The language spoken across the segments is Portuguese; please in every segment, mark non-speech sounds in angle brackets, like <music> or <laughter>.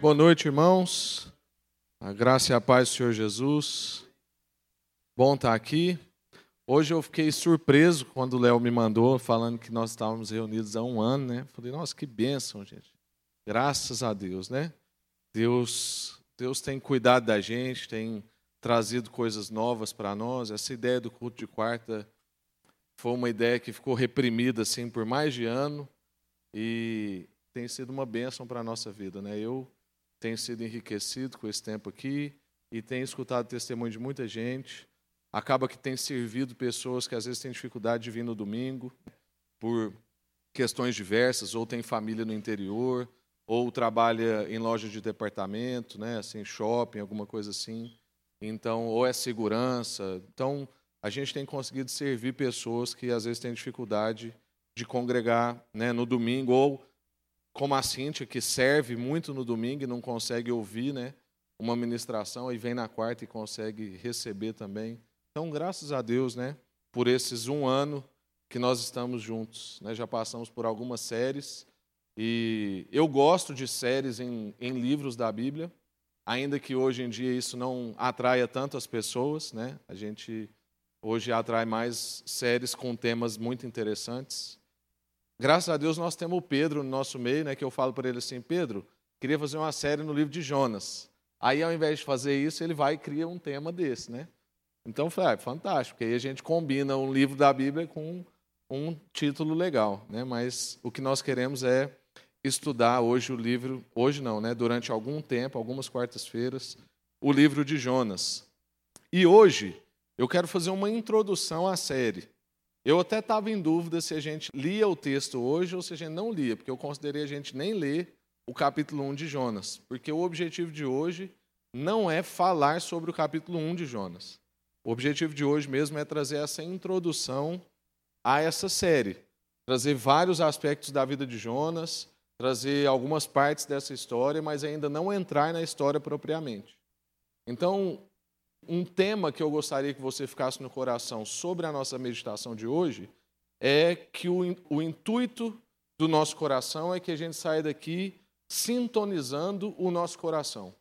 Boa noite, irmãos. A graça e a paz do Senhor Jesus. Bom estar aqui. Hoje eu fiquei surpreso quando o Léo me mandou falando que nós estávamos reunidos há um ano, né? Falei, nossa, que bênção, gente. Graças a Deus, né? Deus, Deus tem cuidado da gente, tem trazido coisas novas para nós. Essa ideia do culto de quarta foi uma ideia que ficou reprimida assim por mais de ano e tem sido uma bênção para a nossa vida, né? Eu tenho sido enriquecido com esse tempo aqui e tenho escutado testemunho de muita gente acaba que tem servido pessoas que às vezes têm dificuldade de vir no domingo por questões diversas, ou tem família no interior, ou trabalha em loja de departamento, né, assim, shopping, alguma coisa assim. Então, ou é segurança. Então, a gente tem conseguido servir pessoas que às vezes têm dificuldade de congregar né, no domingo, ou como a Cíntia, que serve muito no domingo e não consegue ouvir né, uma ministração, e vem na quarta e consegue receber também. Então, graças a Deus, né, por esses um ano que nós estamos juntos. Né, já passamos por algumas séries e eu gosto de séries em, em livros da Bíblia, ainda que hoje em dia isso não atraia tanto as pessoas. Né, a gente hoje atrai mais séries com temas muito interessantes. Graças a Deus nós temos o Pedro no nosso meio, né, que eu falo para ele assim, Pedro, queria fazer uma série no livro de Jonas. Aí, ao invés de fazer isso, ele vai e cria um tema desse, né? Então foi ah, fantástico, porque aí a gente combina um livro da Bíblia com um título legal, né? Mas o que nós queremos é estudar hoje o livro, hoje não, né? Durante algum tempo, algumas quartas-feiras, o livro de Jonas. E hoje eu quero fazer uma introdução à série. Eu até estava em dúvida se a gente lia o texto hoje ou se a gente não lia, porque eu considerei a gente nem ler o capítulo 1 de Jonas, porque o objetivo de hoje não é falar sobre o capítulo 1 de Jonas. O objetivo de hoje mesmo é trazer essa introdução a essa série, trazer vários aspectos da vida de Jonas, trazer algumas partes dessa história, mas ainda não entrar na história propriamente. Então, um tema que eu gostaria que você ficasse no coração sobre a nossa meditação de hoje é que o, o intuito do nosso coração é que a gente saia daqui sintonizando o nosso coração.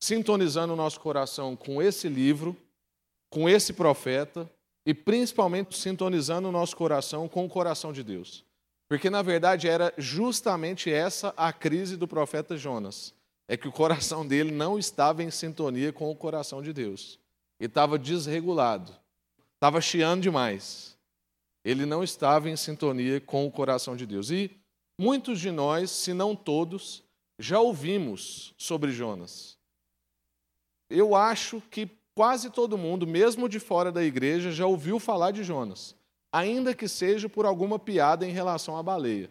Sintonizando o nosso coração com esse livro, com esse profeta e principalmente sintonizando o nosso coração com o coração de Deus. Porque na verdade era justamente essa a crise do profeta Jonas. É que o coração dele não estava em sintonia com o coração de Deus. Ele estava desregulado, estava chiando demais. Ele não estava em sintonia com o coração de Deus. E muitos de nós, se não todos, já ouvimos sobre Jonas. Eu acho que Quase todo mundo, mesmo de fora da igreja, já ouviu falar de Jonas, ainda que seja por alguma piada em relação à baleia.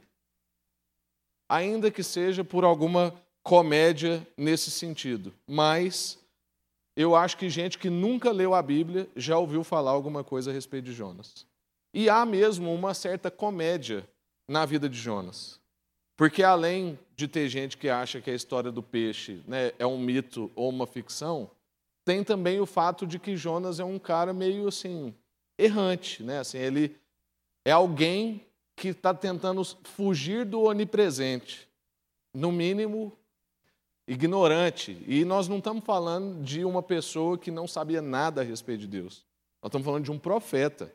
Ainda que seja por alguma comédia nesse sentido. Mas eu acho que gente que nunca leu a Bíblia já ouviu falar alguma coisa a respeito de Jonas. E há mesmo uma certa comédia na vida de Jonas. Porque além de ter gente que acha que a história do peixe né, é um mito ou uma ficção, tem também o fato de que Jonas é um cara meio assim errante, né? Assim, ele é alguém que está tentando fugir do onipresente, no mínimo ignorante. E nós não estamos falando de uma pessoa que não sabia nada a respeito de Deus. Nós estamos falando de um profeta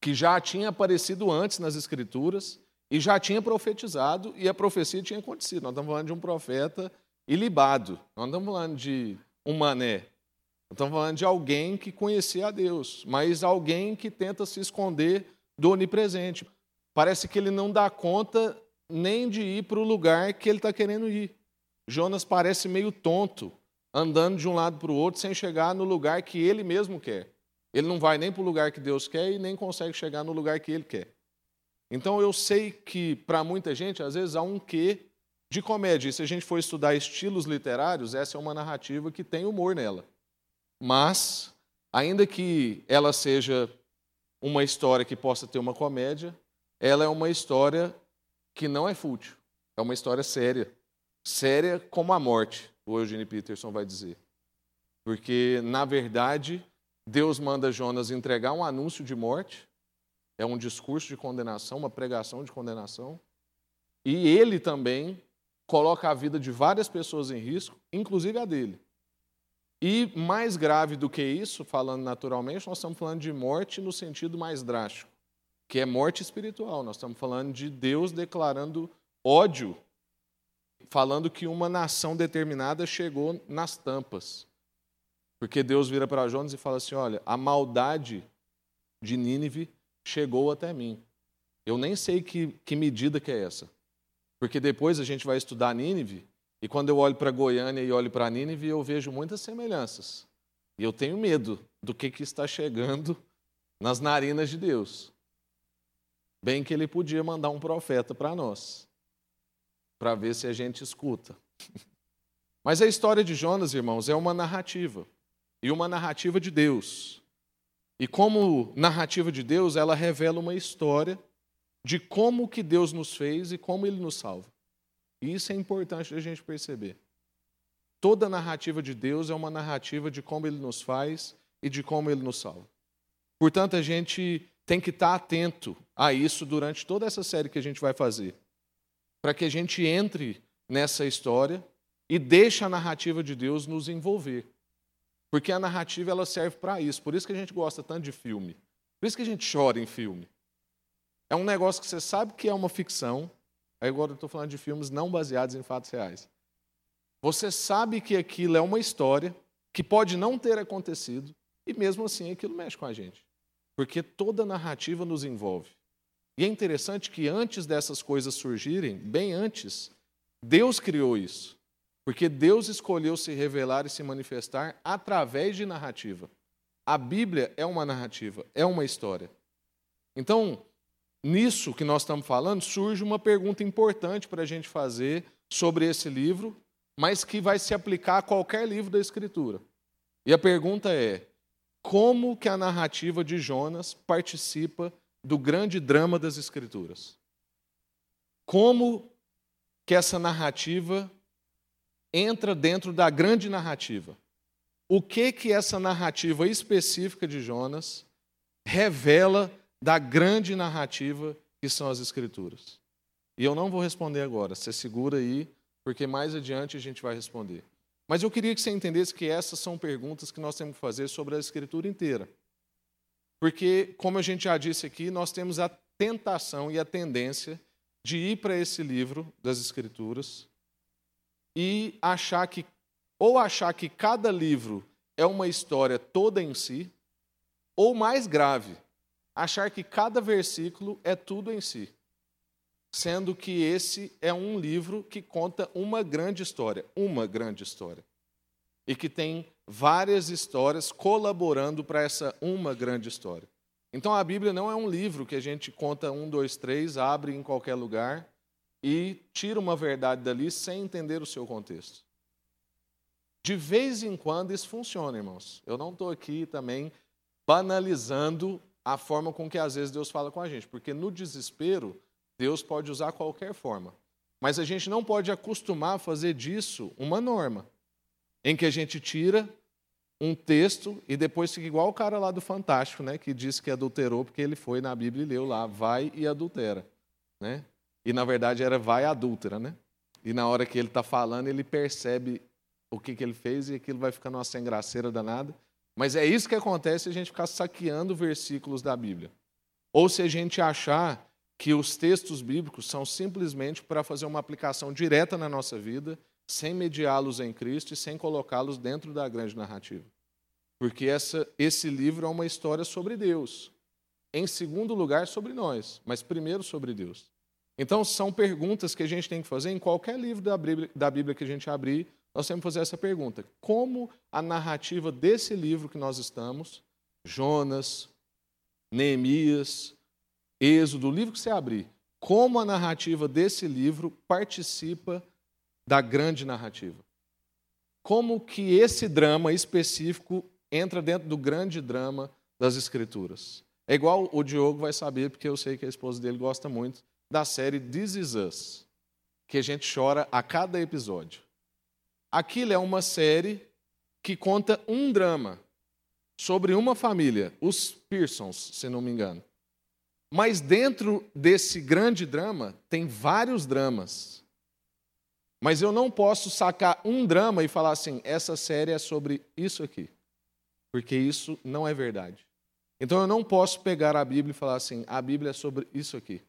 que já tinha aparecido antes nas Escrituras e já tinha profetizado e a profecia tinha acontecido. Nós estamos falando de um profeta ilibado. Nós não estamos falando de um mané. Estamos falando de alguém que conhecia a Deus, mas alguém que tenta se esconder do onipresente. Parece que ele não dá conta nem de ir para o lugar que ele está querendo ir. Jonas parece meio tonto, andando de um lado para o outro sem chegar no lugar que ele mesmo quer. Ele não vai nem para o lugar que Deus quer e nem consegue chegar no lugar que ele quer. Então eu sei que para muita gente, às vezes, há um quê de comédia. E se a gente for estudar estilos literários, essa é uma narrativa que tem humor nela. Mas, ainda que ela seja uma história que possa ter uma comédia, ela é uma história que não é fútil. É uma história séria. Séria como a morte, o Eugene Peterson vai dizer. Porque, na verdade, Deus manda Jonas entregar um anúncio de morte, é um discurso de condenação, uma pregação de condenação, e ele também coloca a vida de várias pessoas em risco, inclusive a dele. E mais grave do que isso, falando naturalmente, nós estamos falando de morte no sentido mais drástico, que é morte espiritual. Nós estamos falando de Deus declarando ódio, falando que uma nação determinada chegou nas tampas. Porque Deus vira para Jonas e fala assim: olha, a maldade de Nínive chegou até mim. Eu nem sei que, que medida que é essa. Porque depois a gente vai estudar Nínive, e quando eu olho para Goiânia e olho para Nínive, eu vejo muitas semelhanças. E eu tenho medo do que, que está chegando nas narinas de Deus. Bem que ele podia mandar um profeta para nós, para ver se a gente escuta. <laughs> Mas a história de Jonas, irmãos, é uma narrativa. E uma narrativa de Deus. E como narrativa de Deus, ela revela uma história de como que Deus nos fez e como ele nos salva. E isso é importante a gente perceber. Toda narrativa de Deus é uma narrativa de como ele nos faz e de como ele nos salva. Portanto, a gente tem que estar atento a isso durante toda essa série que a gente vai fazer, para que a gente entre nessa história e deixe a narrativa de Deus nos envolver. Porque a narrativa ela serve para isso. Por isso que a gente gosta tanto de filme. Por isso que a gente chora em filme. É um negócio que você sabe que é uma ficção. Agora eu estou falando de filmes não baseados em fatos reais. Você sabe que aquilo é uma história que pode não ter acontecido e mesmo assim aquilo mexe com a gente. Porque toda narrativa nos envolve. E é interessante que antes dessas coisas surgirem, bem antes, Deus criou isso. Porque Deus escolheu se revelar e se manifestar através de narrativa. A Bíblia é uma narrativa, é uma história. Então, nisso que nós estamos falando, surge uma pergunta importante para a gente fazer sobre esse livro, mas que vai se aplicar a qualquer livro da Escritura. E a pergunta é: como que a narrativa de Jonas participa do grande drama das Escrituras? Como que essa narrativa entra dentro da grande narrativa. O que que essa narrativa específica de Jonas revela da grande narrativa que são as escrituras? E eu não vou responder agora, você segura aí, porque mais adiante a gente vai responder. Mas eu queria que você entendesse que essas são perguntas que nós temos que fazer sobre a escritura inteira. Porque, como a gente já disse aqui, nós temos a tentação e a tendência de ir para esse livro das escrituras e achar que ou achar que cada livro é uma história toda em si, ou mais grave, achar que cada versículo é tudo em si, sendo que esse é um livro que conta uma grande história, uma grande história, e que tem várias histórias colaborando para essa uma grande história. Então a Bíblia não é um livro que a gente conta um, dois, três, abre em qualquer lugar e tira uma verdade dali sem entender o seu contexto. De vez em quando isso funciona, irmãos. Eu não estou aqui também banalizando a forma com que às vezes Deus fala com a gente, porque no desespero Deus pode usar qualquer forma. Mas a gente não pode acostumar a fazer disso uma norma, em que a gente tira um texto e depois fica igual o cara lá do Fantástico, né, que disse que adulterou porque ele foi na Bíblia e leu lá, vai e adultera, né? E na verdade era vai adúltera, né? E na hora que ele está falando, ele percebe o que, que ele fez e aquilo vai ficando uma sem graceira danada. Mas é isso que acontece se a gente ficar saqueando versículos da Bíblia. Ou se a gente achar que os textos bíblicos são simplesmente para fazer uma aplicação direta na nossa vida, sem mediá-los em Cristo e sem colocá-los dentro da grande narrativa. Porque essa, esse livro é uma história sobre Deus. Em segundo lugar, sobre nós, mas primeiro sobre Deus. Então, são perguntas que a gente tem que fazer em qualquer livro da Bíblia, da Bíblia que a gente abrir. Nós temos que fazer essa pergunta: como a narrativa desse livro que nós estamos, Jonas, Neemias, Êxodo, o livro que você abrir, como a narrativa desse livro participa da grande narrativa? Como que esse drama específico entra dentro do grande drama das Escrituras? É igual o Diogo vai saber, porque eu sei que a esposa dele gosta muito da série This Is Us, que a gente chora a cada episódio. Aquilo é uma série que conta um drama sobre uma família, os Pearsons, se não me engano. Mas dentro desse grande drama tem vários dramas. Mas eu não posso sacar um drama e falar assim: essa série é sobre isso aqui. Porque isso não é verdade. Então eu não posso pegar a Bíblia e falar assim: a Bíblia é sobre isso aqui.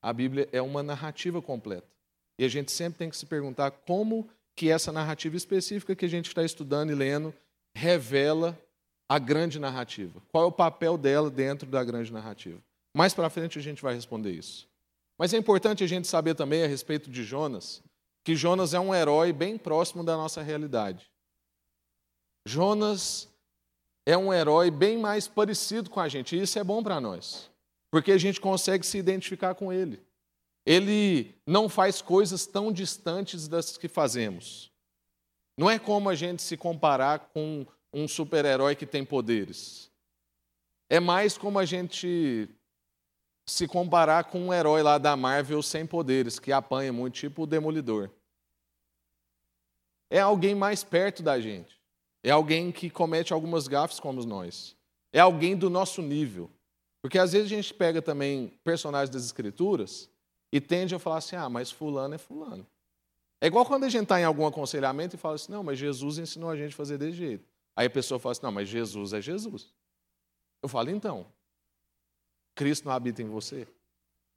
A Bíblia é uma narrativa completa. E a gente sempre tem que se perguntar como que essa narrativa específica que a gente está estudando e lendo revela a grande narrativa. Qual é o papel dela dentro da grande narrativa? Mais para frente a gente vai responder isso. Mas é importante a gente saber também a respeito de Jonas, que Jonas é um herói bem próximo da nossa realidade. Jonas é um herói bem mais parecido com a gente, e isso é bom para nós, porque a gente consegue se identificar com ele. Ele não faz coisas tão distantes das que fazemos. Não é como a gente se comparar com um super-herói que tem poderes. É mais como a gente se comparar com um herói lá da Marvel sem poderes, que apanha muito, tipo o Demolidor. É alguém mais perto da gente. É alguém que comete algumas gafes como nós. É alguém do nosso nível. Porque às vezes a gente pega também personagens das Escrituras e tende a falar assim: ah, mas Fulano é Fulano. É igual quando a gente está em algum aconselhamento e fala assim: não, mas Jesus ensinou a gente a fazer desse jeito. Aí a pessoa fala assim: não, mas Jesus é Jesus. Eu falo, então, Cristo não habita em você.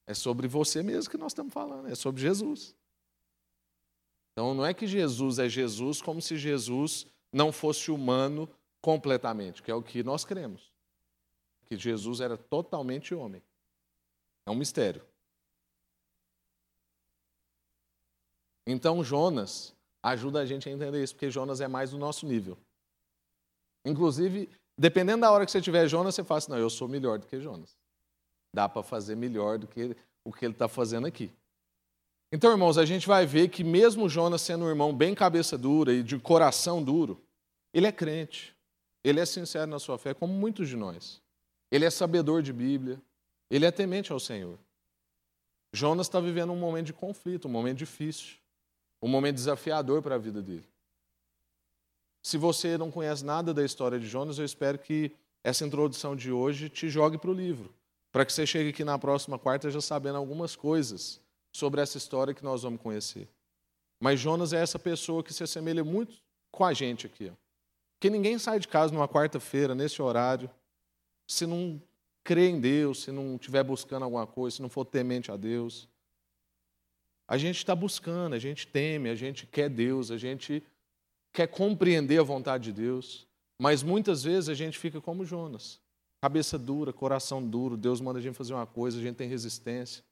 É sobre você mesmo que nós estamos falando, é sobre Jesus. Então não é que Jesus é Jesus como se Jesus não fosse humano completamente, que é o que nós cremos. Que Jesus era totalmente homem. É um mistério. Então Jonas ajuda a gente a entender isso, porque Jonas é mais do nosso nível. Inclusive, dependendo da hora que você tiver Jonas, você fala assim, não, eu sou melhor do que Jonas. Dá para fazer melhor do que o que ele está fazendo aqui. Então, irmãos, a gente vai ver que mesmo Jonas sendo um irmão bem cabeça dura e de coração duro, ele é crente. Ele é sincero na sua fé, como muitos de nós. Ele é sabedor de Bíblia. Ele é temente ao Senhor. Jonas está vivendo um momento de conflito, um momento difícil, um momento desafiador para a vida dele. Se você não conhece nada da história de Jonas, eu espero que essa introdução de hoje te jogue para o livro para que você chegue aqui na próxima quarta já sabendo algumas coisas sobre essa história que nós vamos conhecer. Mas Jonas é essa pessoa que se assemelha muito com a gente aqui. Ó. Porque ninguém sai de casa numa quarta-feira, nesse horário, se não crê em Deus, se não estiver buscando alguma coisa, se não for temente a Deus. A gente está buscando, a gente teme, a gente quer Deus, a gente quer compreender a vontade de Deus, mas muitas vezes a gente fica como Jonas. Cabeça dura, coração duro, Deus manda a gente fazer uma coisa, a gente tem resistência.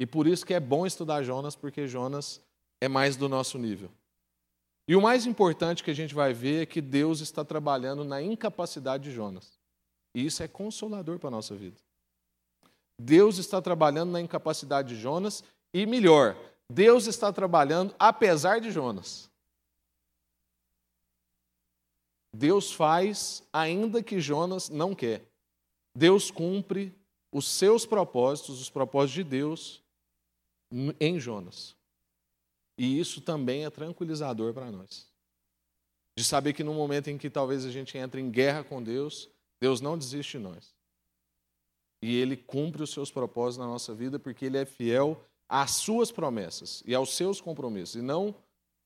E por isso que é bom estudar Jonas, porque Jonas é mais do nosso nível. E o mais importante que a gente vai ver é que Deus está trabalhando na incapacidade de Jonas. E isso é consolador para a nossa vida. Deus está trabalhando na incapacidade de Jonas e, melhor, Deus está trabalhando apesar de Jonas. Deus faz ainda que Jonas não quer. Deus cumpre os seus propósitos, os propósitos de Deus em Jonas. E isso também é tranquilizador para nós. De saber que no momento em que talvez a gente entre em guerra com Deus, Deus não desiste de nós. E Ele cumpre os seus propósitos na nossa vida porque Ele é fiel às suas promessas e aos seus compromissos, e não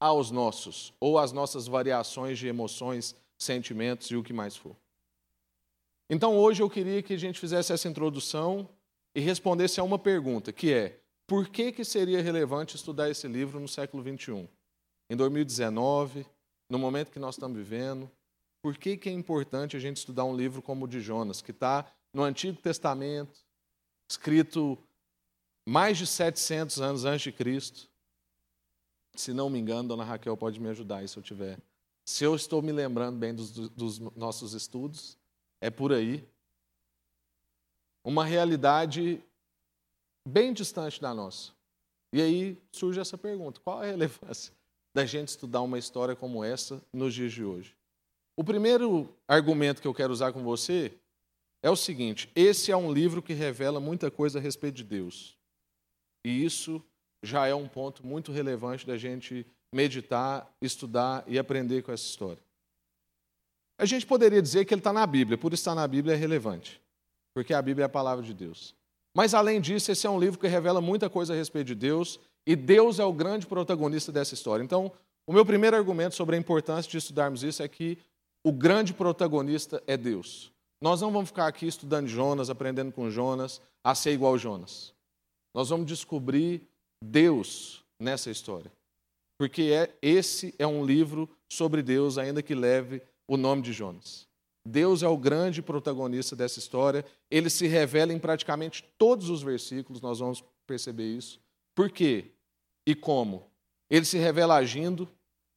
aos nossos, ou às nossas variações de emoções sentimentos e o que mais for. Então hoje eu queria que a gente fizesse essa introdução e respondesse a uma pergunta, que é: por que, que seria relevante estudar esse livro no século XXI? Em 2019, no momento que nós estamos vivendo, por que, que é importante a gente estudar um livro como o de Jonas, que está no Antigo Testamento, escrito mais de 700 anos antes de Cristo? Se não me engano, Dona Raquel pode me ajudar aí se eu tiver se eu estou me lembrando bem dos, dos nossos estudos, é por aí. Uma realidade bem distante da nossa. E aí surge essa pergunta: qual a relevância <laughs> da gente estudar uma história como essa nos dias de hoje? O primeiro argumento que eu quero usar com você é o seguinte: esse é um livro que revela muita coisa a respeito de Deus. E isso já é um ponto muito relevante da gente meditar, estudar e aprender com essa história. A gente poderia dizer que ele está na Bíblia, por estar na Bíblia é relevante, porque a Bíblia é a palavra de Deus. Mas, além disso, esse é um livro que revela muita coisa a respeito de Deus E Deus é o grande protagonista dessa história. Então, o meu primeiro argumento sobre a importância de estudarmos isso é que o grande protagonista é Deus. Nós não vamos ficar aqui estudando Jonas, aprendendo com Jonas, a ser igual Jonas. Nós vamos descobrir Deus nessa história. Porque é, esse é um livro sobre Deus, ainda que leve o nome de Jonas. Deus é o grande protagonista dessa história. Ele se revela em praticamente todos os versículos, nós vamos perceber isso. Por quê e como? Ele se revela agindo,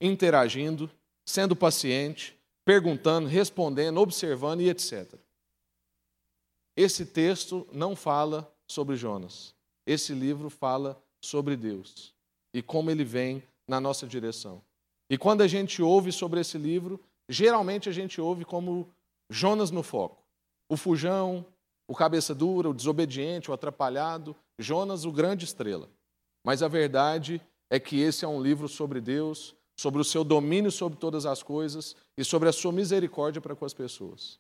interagindo, sendo paciente, perguntando, respondendo, observando e etc. Esse texto não fala sobre Jonas. Esse livro fala sobre Deus e como ele vem na nossa direção. E quando a gente ouve sobre esse livro, geralmente a gente ouve como Jonas no foco. O fujão, o cabeça dura, o desobediente, o atrapalhado, Jonas, o grande estrela. Mas a verdade é que esse é um livro sobre Deus, sobre o seu domínio sobre todas as coisas e sobre a sua misericórdia para com as pessoas.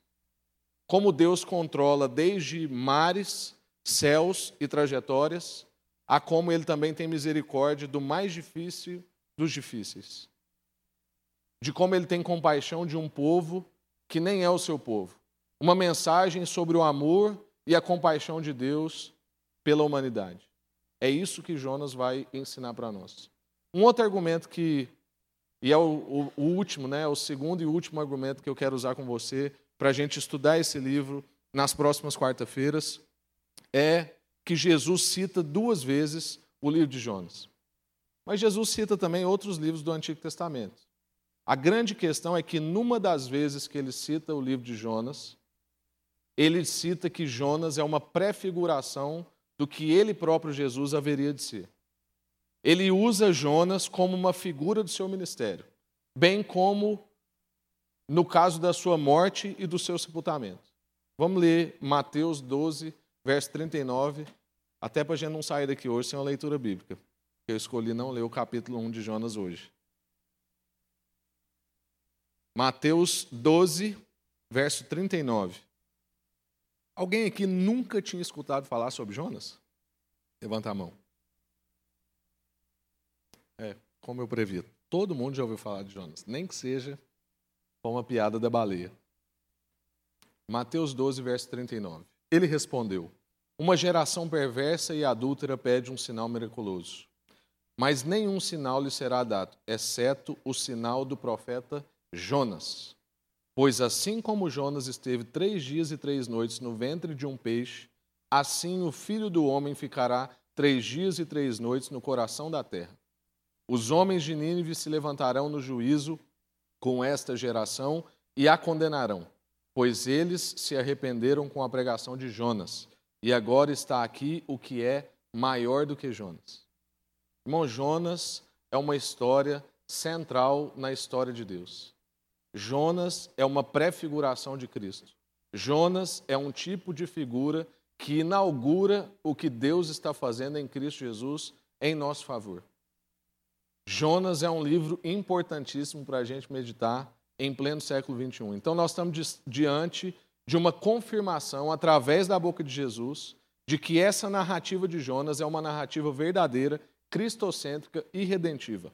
Como Deus controla desde mares, céus e trajetórias, a como ele também tem misericórdia do mais difícil dos difíceis. De como ele tem compaixão de um povo que nem é o seu povo. Uma mensagem sobre o amor e a compaixão de Deus pela humanidade. É isso que Jonas vai ensinar para nós. Um outro argumento que, e é o, o, o último, né, o segundo e último argumento que eu quero usar com você para a gente estudar esse livro nas próximas quarta-feiras, é que Jesus cita duas vezes o livro de Jonas. Mas Jesus cita também outros livros do Antigo Testamento. A grande questão é que, numa das vezes que ele cita o livro de Jonas, ele cita que Jonas é uma prefiguração do que ele próprio Jesus haveria de ser. Ele usa Jonas como uma figura do seu ministério, bem como no caso da sua morte e do seu sepultamento. Vamos ler Mateus 12, verso 39, até para a gente não sair daqui hoje sem uma leitura bíblica. Eu escolhi não ler o capítulo 1 de Jonas hoje. Mateus 12, verso 39. Alguém aqui nunca tinha escutado falar sobre Jonas? Levanta a mão. É, como eu previ, todo mundo já ouviu falar de Jonas, nem que seja com uma piada da baleia. Mateus 12, verso 39. Ele respondeu: Uma geração perversa e adúltera pede um sinal miraculoso, mas nenhum sinal lhe será dado, exceto o sinal do profeta Jonas. Pois assim como Jonas esteve três dias e três noites no ventre de um peixe, assim o filho do homem ficará três dias e três noites no coração da terra. Os homens de Nínive se levantarão no juízo com esta geração e a condenarão, pois eles se arrependeram com a pregação de Jonas. E agora está aqui o que é maior do que Jonas. Irmão, Jonas é uma história central na história de Deus. Jonas é uma prefiguração de Cristo. Jonas é um tipo de figura que inaugura o que Deus está fazendo em Cristo Jesus em nosso favor. Jonas é um livro importantíssimo para a gente meditar em pleno século 21. Então, nós estamos diante de uma confirmação, através da boca de Jesus, de que essa narrativa de Jonas é uma narrativa verdadeira, cristocêntrica e redentiva.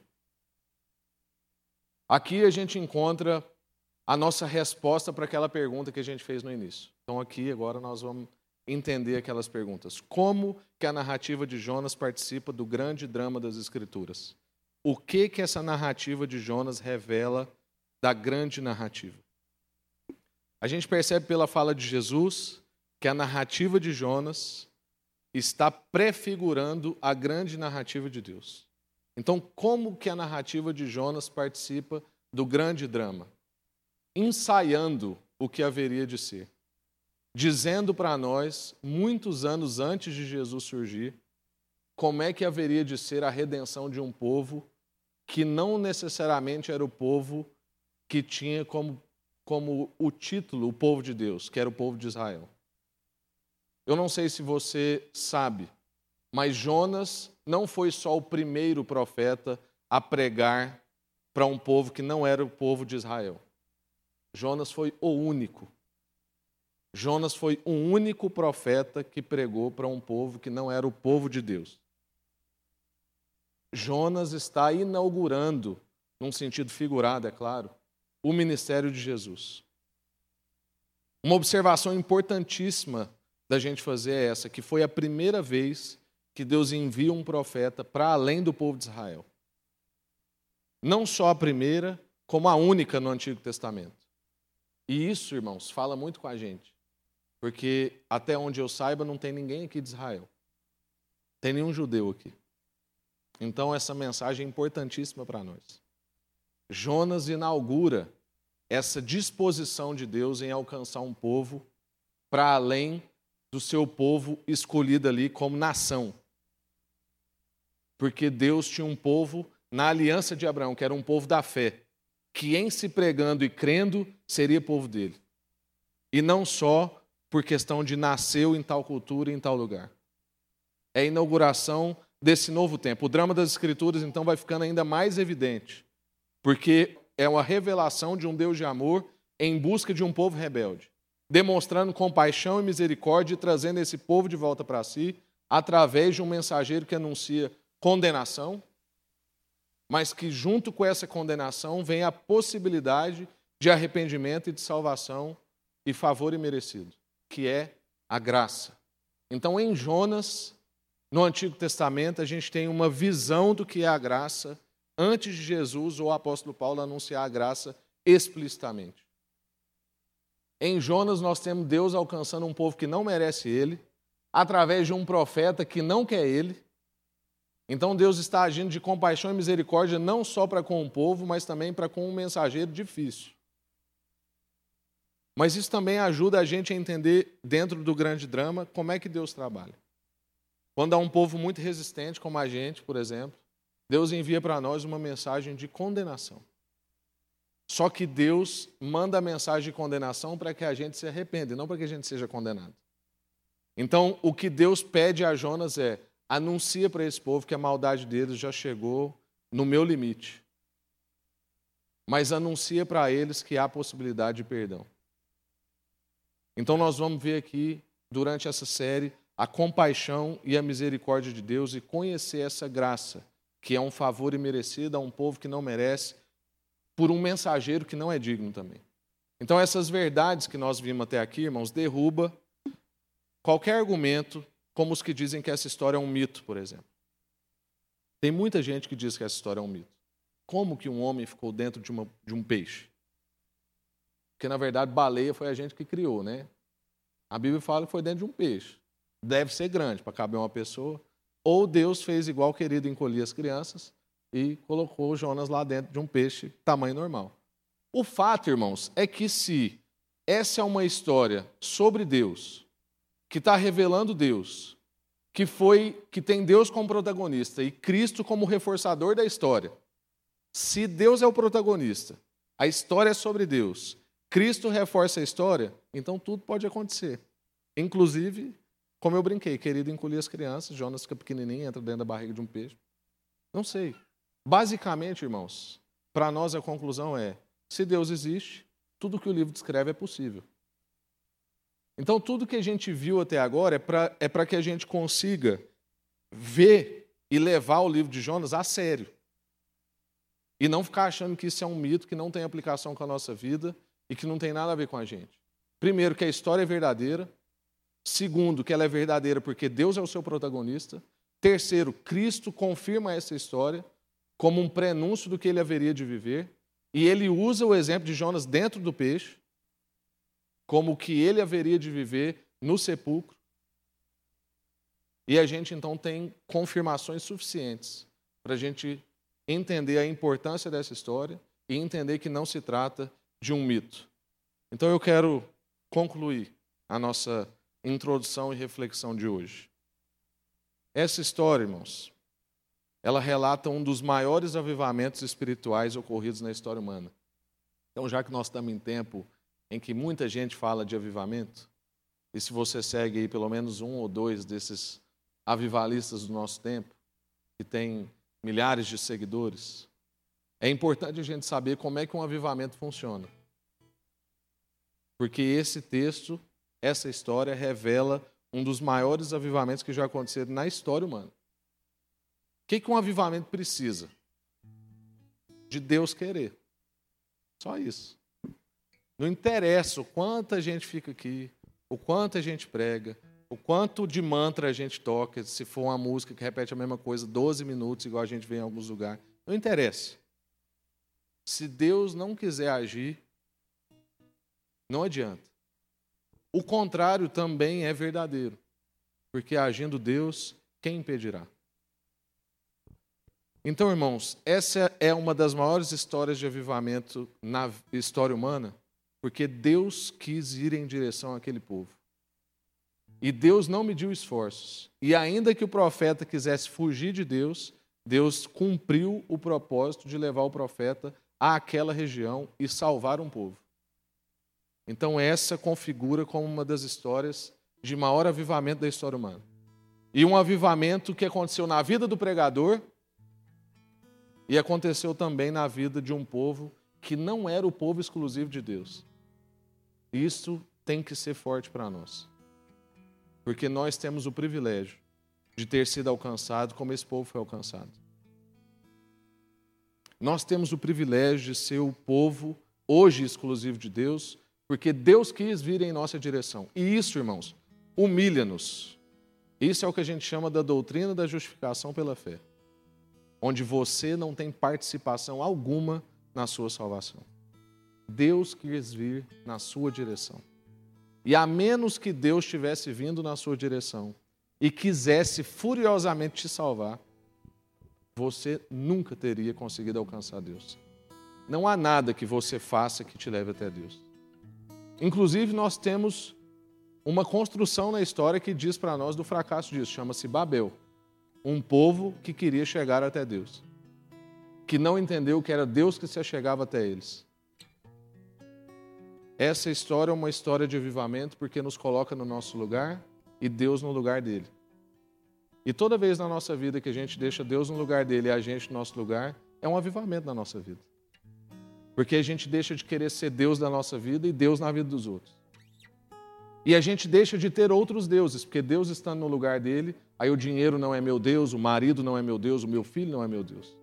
Aqui a gente encontra a nossa resposta para aquela pergunta que a gente fez no início. Então aqui agora nós vamos entender aquelas perguntas. Como que a narrativa de Jonas participa do grande drama das escrituras? O que que essa narrativa de Jonas revela da grande narrativa? A gente percebe pela fala de Jesus que a narrativa de Jonas está prefigurando a grande narrativa de Deus. Então, como que a narrativa de Jonas participa do grande drama? ensaiando o que haveria de ser, dizendo para nós, muitos anos antes de Jesus surgir, como é que haveria de ser a redenção de um povo que não necessariamente era o povo que tinha como, como o título o povo de Deus, que era o povo de Israel. Eu não sei se você sabe, mas Jonas não foi só o primeiro profeta a pregar para um povo que não era o povo de Israel. Jonas foi o único. Jonas foi o único profeta que pregou para um povo que não era o povo de Deus. Jonas está inaugurando, num sentido figurado, é claro, o ministério de Jesus. Uma observação importantíssima da gente fazer é essa, que foi a primeira vez que Deus envia um profeta para além do povo de Israel. Não só a primeira, como a única no Antigo Testamento. E isso, irmãos, fala muito com a gente. Porque até onde eu saiba, não tem ninguém aqui de Israel. Tem nenhum judeu aqui. Então essa mensagem é importantíssima para nós. Jonas inaugura essa disposição de Deus em alcançar um povo para além do seu povo escolhido ali como nação. Porque Deus tinha um povo na aliança de Abraão, que era um povo da fé, que em se pregando e crendo seria povo dele. E não só por questão de nasceu em tal cultura, em tal lugar. É a inauguração desse novo tempo. O drama das Escrituras, então, vai ficando ainda mais evidente, porque é uma revelação de um Deus de amor em busca de um povo rebelde, demonstrando compaixão e misericórdia e trazendo esse povo de volta para si através de um mensageiro que anuncia condenação, mas que junto com essa condenação vem a possibilidade de arrependimento e de salvação e favor imerecido, que é a graça. Então, em Jonas, no Antigo Testamento, a gente tem uma visão do que é a graça antes de Jesus ou o apóstolo Paulo anunciar a graça explicitamente. Em Jonas, nós temos Deus alcançando um povo que não merece ele, através de um profeta que não quer ele. Então, Deus está agindo de compaixão e misericórdia não só para com o povo, mas também para com um mensageiro difícil. Mas isso também ajuda a gente a entender, dentro do grande drama, como é que Deus trabalha. Quando há um povo muito resistente, como a gente, por exemplo, Deus envia para nós uma mensagem de condenação. Só que Deus manda a mensagem de condenação para que a gente se arrependa, não para que a gente seja condenado. Então, o que Deus pede a Jonas é: anuncia para esse povo que a maldade deles já chegou no meu limite. Mas anuncia para eles que há possibilidade de perdão. Então, nós vamos ver aqui, durante essa série, a compaixão e a misericórdia de Deus e conhecer essa graça que é um favor imerecido a um povo que não merece, por um mensageiro que não é digno também. Então, essas verdades que nós vimos até aqui, irmãos, derruba qualquer argumento, como os que dizem que essa história é um mito, por exemplo. Tem muita gente que diz que essa história é um mito. Como que um homem ficou dentro de, uma, de um peixe? Porque, na verdade, baleia foi a gente que criou, né? A Bíblia fala que foi dentro de um peixe. Deve ser grande para caber uma pessoa. Ou Deus fez igual querido encolher as crianças e colocou Jonas lá dentro de um peixe tamanho normal. O fato, irmãos, é que se essa é uma história sobre Deus, que está revelando Deus, que foi que tem Deus como protagonista e Cristo como reforçador da história. Se Deus é o protagonista, a história é sobre Deus, Cristo reforça a história, então tudo pode acontecer. Inclusive como eu brinquei, querido encolher as crianças, Jonas fica pequenininho, entra dentro da barriga de um peixe. Não sei. Basicamente, irmãos, para nós a conclusão é: se Deus existe, tudo que o livro descreve é possível. Então, tudo que a gente viu até agora é para é que a gente consiga ver e levar o livro de Jonas a sério. E não ficar achando que isso é um mito que não tem aplicação com a nossa vida e que não tem nada a ver com a gente. Primeiro, que a história é verdadeira. Segundo, que ela é verdadeira porque Deus é o seu protagonista. Terceiro, Cristo confirma essa história como um prenúncio do que ele haveria de viver. E ele usa o exemplo de Jonas dentro do peixe, como o que ele haveria de viver no sepulcro. E a gente então tem confirmações suficientes para a gente entender a importância dessa história e entender que não se trata de um mito. Então eu quero concluir a nossa introdução e reflexão de hoje. Essa história, irmãos, ela relata um dos maiores avivamentos espirituais ocorridos na história humana. Então, já que nós estamos em tempo em que muita gente fala de avivamento, e se você segue aí pelo menos um ou dois desses avivalistas do nosso tempo, que tem milhares de seguidores, é importante a gente saber como é que um avivamento funciona. Porque esse texto essa história revela um dos maiores avivamentos que já aconteceram na história humana, que, que um avivamento precisa? De Deus querer. Só isso. Não interessa o quanto a gente fica aqui, o quanto a gente prega, o quanto de mantra a gente toca, se for uma música que repete a mesma coisa 12 minutos, igual a gente vê em alguns lugares. Não interessa. Se Deus não quiser agir, não adianta. O contrário também é verdadeiro. Porque agindo Deus, quem impedirá? Então, irmãos, essa é uma das maiores histórias de avivamento na história humana, porque Deus quis ir em direção àquele povo. E Deus não mediu esforços. E ainda que o profeta quisesse fugir de Deus, Deus cumpriu o propósito de levar o profeta àquela região e salvar um povo. Então, essa configura como uma das histórias de maior avivamento da história humana. E um avivamento que aconteceu na vida do pregador e aconteceu também na vida de um povo que não era o povo exclusivo de Deus. Isso tem que ser forte para nós. Porque nós temos o privilégio de ter sido alcançado como esse povo foi alcançado. Nós temos o privilégio de ser o povo hoje exclusivo de Deus, porque Deus quis vir em nossa direção. E isso, irmãos, humilha-nos. Isso é o que a gente chama da doutrina da justificação pela fé, onde você não tem participação alguma na sua salvação. Deus quis vir na sua direção. E a menos que Deus tivesse vindo na sua direção e quisesse furiosamente te salvar, você nunca teria conseguido alcançar Deus. Não há nada que você faça que te leve até Deus. Inclusive, nós temos uma construção na história que diz para nós do fracasso disso, chama-se Babel. Um povo que queria chegar até Deus, que não entendeu que era Deus que se achegava até eles. Essa história é uma história de avivamento porque nos coloca no nosso lugar e Deus no lugar dele. E toda vez na nossa vida que a gente deixa Deus no lugar dele e a gente no nosso lugar, é um avivamento na nossa vida. Porque a gente deixa de querer ser Deus da nossa vida e Deus na vida dos outros. E a gente deixa de ter outros deuses, porque Deus está no lugar dele, aí o dinheiro não é meu Deus, o marido não é meu Deus, o meu filho não é meu Deus.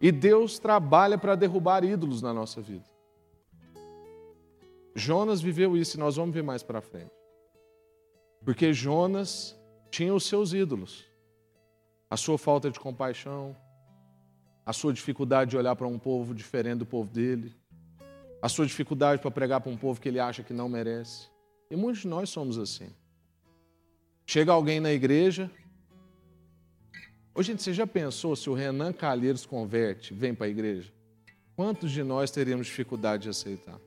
E Deus trabalha para derrubar ídolos na nossa vida. Jonas viveu isso e nós vamos ver mais para frente. Porque Jonas tinha os seus ídolos. A sua falta de compaixão, a sua dificuldade de olhar para um povo diferente do povo dele, a sua dificuldade para pregar para um povo que ele acha que não merece. E muitos de nós somos assim. Chega alguém na igreja. Ô, gente, você já pensou se o Renan Calheiros converte, vem para a igreja? Quantos de nós teríamos dificuldade de aceitar?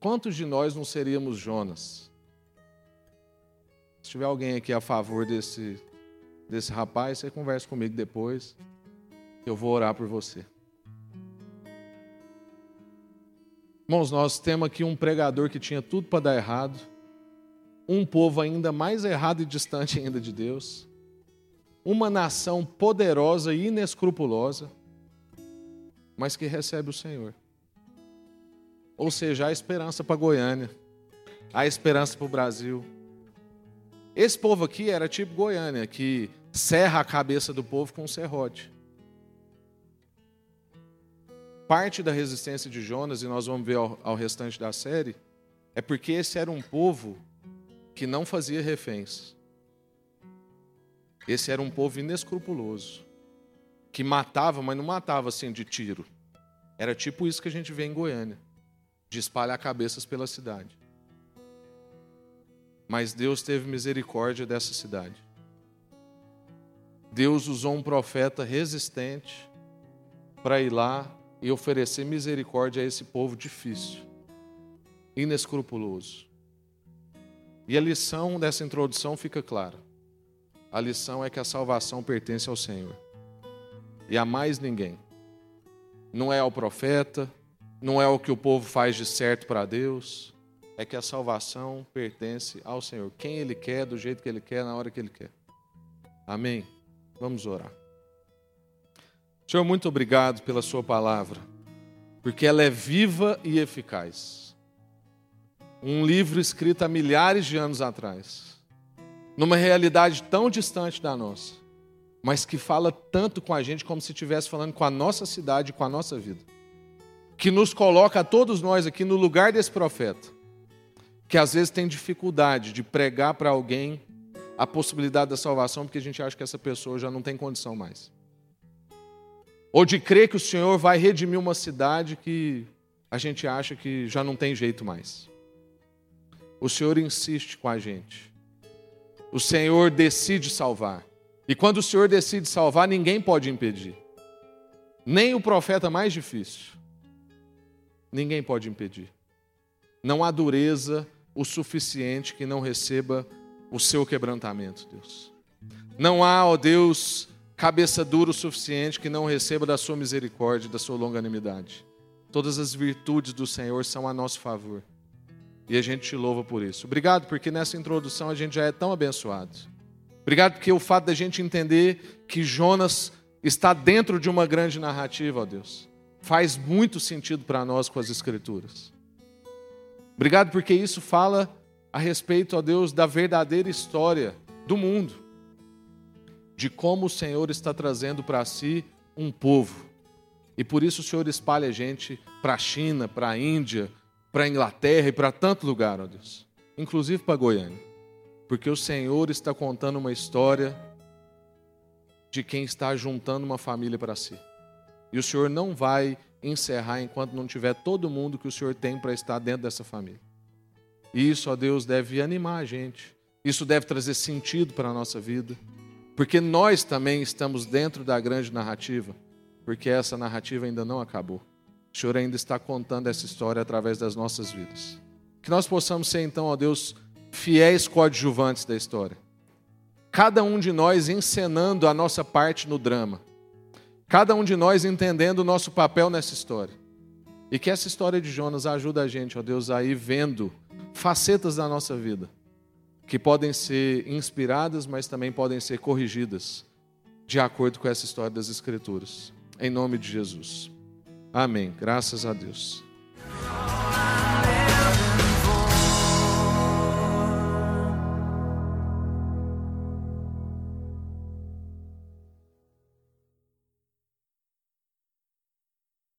Quantos de nós não seríamos Jonas? Se tiver alguém aqui a favor desse, desse rapaz, você conversa comigo depois. Eu vou orar por você. Irmãos, nós temos aqui um pregador que tinha tudo para dar errado, um povo ainda mais errado e distante <laughs> ainda de Deus, uma nação poderosa e inescrupulosa, mas que recebe o Senhor. Ou seja, há esperança para Goiânia, há esperança para o Brasil. Esse povo aqui era tipo Goiânia, que serra a cabeça do povo com um serrote. Parte da resistência de Jonas, e nós vamos ver ao, ao restante da série, é porque esse era um povo que não fazia reféns. Esse era um povo inescrupuloso, que matava, mas não matava assim de tiro. Era tipo isso que a gente vê em Goiânia de espalhar cabeças pela cidade. Mas Deus teve misericórdia dessa cidade. Deus usou um profeta resistente para ir lá e oferecer misericórdia a esse povo difícil, inescrupuloso. E a lição dessa introdução fica clara. A lição é que a salvação pertence ao Senhor e a mais ninguém. Não é ao profeta, não é o que o povo faz de certo para Deus, é que a salvação pertence ao Senhor. Quem Ele quer, do jeito que Ele quer, na hora que Ele quer. Amém? Vamos orar. Senhor, muito obrigado pela Sua palavra, porque ela é viva e eficaz. Um livro escrito há milhares de anos atrás, numa realidade tão distante da nossa, mas que fala tanto com a gente como se estivesse falando com a nossa cidade, com a nossa vida. Que nos coloca a todos nós aqui no lugar desse profeta, que às vezes tem dificuldade de pregar para alguém a possibilidade da salvação, porque a gente acha que essa pessoa já não tem condição mais. Ou de crer que o Senhor vai redimir uma cidade que a gente acha que já não tem jeito mais. O Senhor insiste com a gente. O Senhor decide salvar. E quando o Senhor decide salvar, ninguém pode impedir. Nem o profeta mais difícil. Ninguém pode impedir. Não há dureza o suficiente que não receba o seu quebrantamento, Deus. Não há, ó Deus, cabeça dura o suficiente que não receba da sua misericórdia, da sua longanimidade. Todas as virtudes do Senhor são a nosso favor. E a gente te louva por isso. Obrigado, porque nessa introdução a gente já é tão abençoado. Obrigado, porque o fato da gente entender que Jonas está dentro de uma grande narrativa, ó Deus, faz muito sentido para nós com as Escrituras. Obrigado, porque isso fala a respeito, ó Deus, da verdadeira história do mundo, de como o Senhor está trazendo para si um povo. E por isso o Senhor espalha a gente para a China, para a Índia, para a Inglaterra e para tanto lugar, ó Deus, inclusive para Goiânia, porque o Senhor está contando uma história de quem está juntando uma família para si. E o Senhor não vai encerrar enquanto não tiver todo mundo que o Senhor tem para estar dentro dessa família. E isso, ó Deus, deve animar a gente. Isso deve trazer sentido para a nossa vida. Porque nós também estamos dentro da grande narrativa. Porque essa narrativa ainda não acabou. O Senhor ainda está contando essa história através das nossas vidas. Que nós possamos ser, então, ó Deus, fiéis coadjuvantes da história. Cada um de nós encenando a nossa parte no drama. Cada um de nós entendendo o nosso papel nessa história. E que essa história de Jonas ajude a gente, ó Deus, a ir vendo facetas da nossa vida que podem ser inspiradas, mas também podem ser corrigidas de acordo com essa história das Escrituras. Em nome de Jesus. Amém. Graças a Deus.